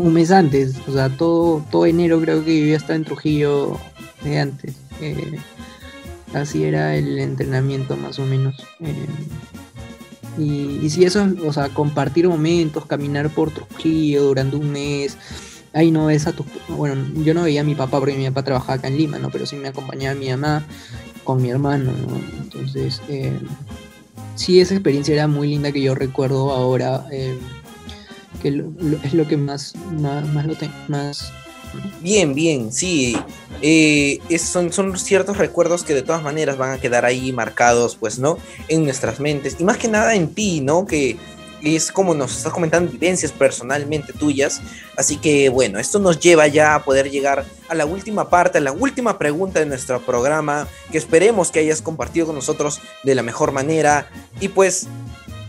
un mes antes, o sea, todo, todo enero creo que yo ya estaba en Trujillo de antes. Eh, así era el entrenamiento más o menos. Eh, y, y si eso, o sea, compartir momentos, caminar por Trujillo durante un mes, ahí no ves a tus... Bueno, yo no veía a mi papá porque mi papá trabajaba acá en Lima, ¿no? Pero sí me acompañaba mi mamá con mi hermano, ¿no? Entonces, eh, sí, esa experiencia era muy linda que yo recuerdo ahora, eh, que lo- es lo que más, más, más lo tengo, más... Bien, bien, sí. Eh, son, son ciertos recuerdos que de todas maneras van a quedar ahí marcados, pues, ¿no? En nuestras mentes. Y más que nada en ti, ¿no? Que es como nos estás comentando vivencias personalmente tuyas. Así que, bueno, esto nos lleva ya a poder llegar a la última parte, a la última pregunta de nuestro programa, que esperemos que hayas compartido con nosotros de la mejor manera. Y pues,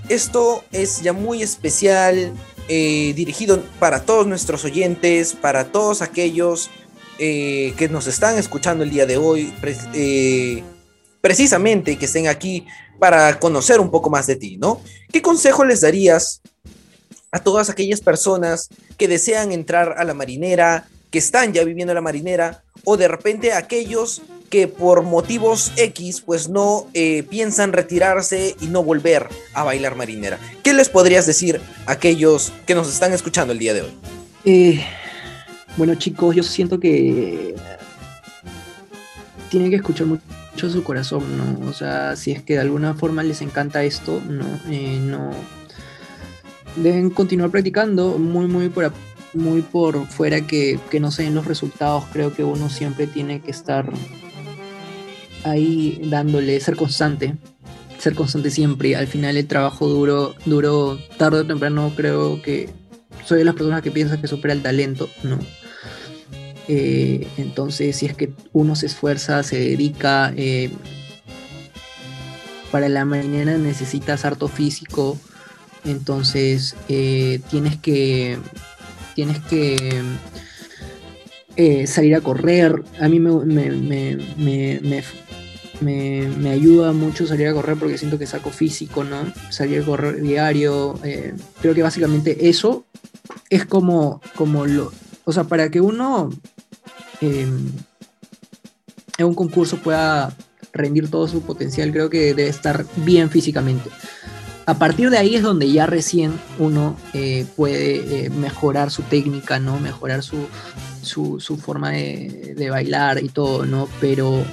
esto es ya muy especial, eh, dirigido para todos nuestros oyentes, para todos aquellos eh, que nos están escuchando el día de hoy, eh, precisamente que estén aquí para conocer un poco más de ti, ¿no? ¿Qué consejo les darías a todas aquellas personas que desean entrar a la marinera, que están ya viviendo en la marinera, o de repente aquellos que por motivos X pues no eh, piensan retirarse y no volver a bailar marinera? ¿Qué les podrías decir a aquellos que nos están escuchando el día de hoy? Eh, bueno chicos, yo siento que tienen que escuchar mucho su corazón, ¿no? O sea, si es que de alguna forma les encanta esto, no, Eh, no deben continuar practicando muy, muy por, muy por fuera que, que no se den los resultados. Creo que uno siempre tiene que estar ahí dándole, ser constante, ser constante siempre. Al final el trabajo duro, duro, tarde o temprano creo que soy de las personas que piensan que supera el talento, ¿no? Eh, entonces, si es que uno se esfuerza, se dedica, eh, para la marinera necesitas harto físico, entonces eh, tienes que tienes que salir a correr. A mí me, me- ayuda mucho salir a correr porque siento que saco físico, ¿no? Salir a correr diario. eh, creo que básicamente eso es como, como lo. O sea, para que uno eh, en un concurso pueda rendir todo su potencial, creo que debe estar bien físicamente. A partir de ahí es donde ya recién uno eh, puede eh, mejorar su técnica, ¿no? Mejorar su, su, su forma de, de bailar y todo, ¿no? Pero,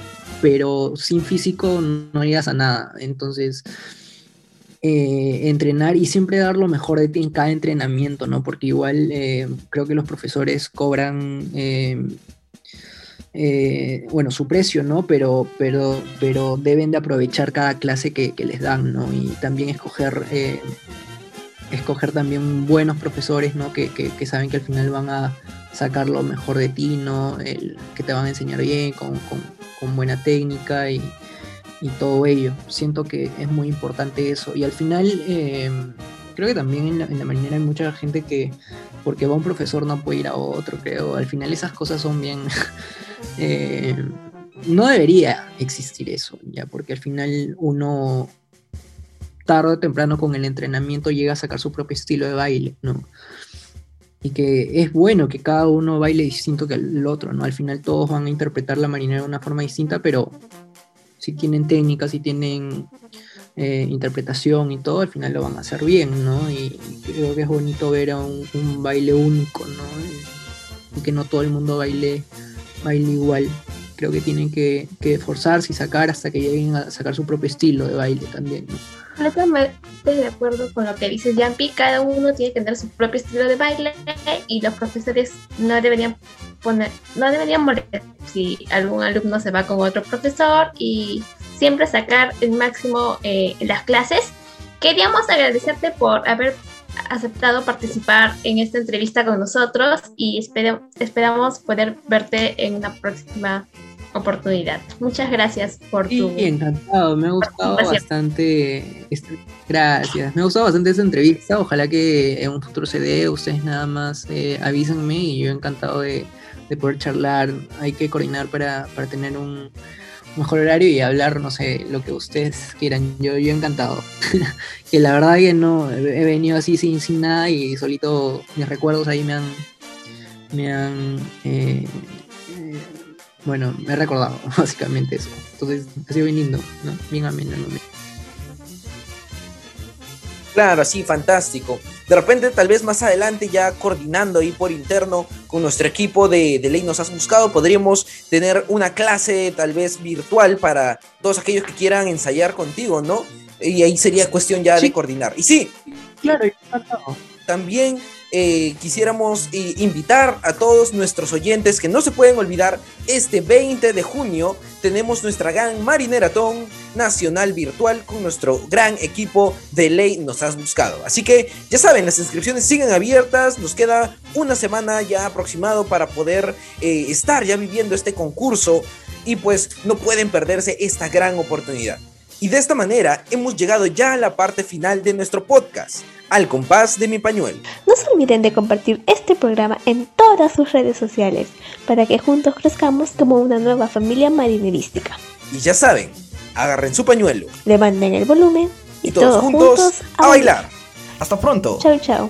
pero sin físico no llegas a nada. Entonces, eh, entrenar y siempre dar lo mejor de ti en cada entrenamiento, ¿no? Porque igual eh, creo que los profesores cobran, eh, bueno, su precio, ¿no? Pero, pero, pero deben de aprovechar cada clase que, les dan, ¿no? Y también escoger, escoger también buenos profesores, ¿no? Que, que- que saben que al final van a sacar lo mejor de ti, ¿no? El- que te van a enseñar bien, con, con- buena técnica y, y todo ello. Siento que es muy importante eso. Y al final, eh, creo que también en la, en hay mucha gente que, porque va un profesor, no puede ir a otro, creo. Al final esas cosas son bien... eh, no debería existir eso, ya, porque al final uno tarde o temprano con el entrenamiento llega a sacar su propio estilo de baile, ¿no? Y que es bueno que cada uno baile distinto que el otro, ¿no? Al final todos van a interpretar la marinera de una forma distinta, pero si tienen técnica, si tienen eh, interpretación y todo, al final lo van a hacer bien, ¿no? Y creo que es bonito ver a un, baile único, ¿no? Y, y que no todo el mundo baile, baile igual. Creo que tienen que, que esforzarse y sacar hasta que lleguen a sacar su propio estilo de baile también, ¿no? Completamente de acuerdo con lo que dices, Yampi. Cada uno tiene que tener su propio estilo de baile y los profesores no deberían poner, no deberían molestar si algún alumno se va con otro profesor y siempre sacar el máximo eh, en las clases. Queríamos agradecerte por haber aceptado participar en esta entrevista con nosotros y esperamos poder verte en una próxima oportunidad. Muchas gracias por tu... Sí, encantado, me ha gustado bastante, gracias, me ha gustado bastante esta entrevista, ojalá que en un futuro se dé, ustedes nada más eh, avísenme y yo encantado de, poder charlar, hay que coordinar para, tener un mejor horario y hablar, no sé, lo que ustedes quieran, yo, yo encantado, que la verdad que no, he venido así sin, sin nada y solito mis recuerdos ahí me han... Me han eh, bueno, me he recordado básicamente eso. Entonces ha sido bien lindo, ¿no? Bien ameno Claro, sí, fantástico. De repente, tal vez más adelante, ya coordinando ahí por interno con nuestro equipo de, de Ley Nos Has Buscado, podríamos tener una clase tal vez virtual para todos aquellos que quieran ensayar contigo, ¿no? Y ahí sería cuestión ya de coordinar. Y sí. Claro, también eh, quisiéramos eh, invitar a todos nuestros oyentes que no se pueden olvidar, este 20 de junio tenemos nuestra gran marineratón nacional virtual con nuestro gran equipo de ley nos has buscado. Así que ya saben, las inscripciones siguen abiertas, nos queda una semana ya aproximado para poder eh, estar ya viviendo este concurso y pues no pueden perderse esta gran oportunidad. Y de esta manera hemos llegado ya a la parte final de nuestro podcast al compás de mi pañuelo. No se olviden de compartir este programa en todas sus redes sociales para que juntos crezcamos como una nueva familia marinerística. Y ya saben, agarren su pañuelo, levanten el volumen y, todos, juntos, a bailar. Hasta pronto. Chau, chau.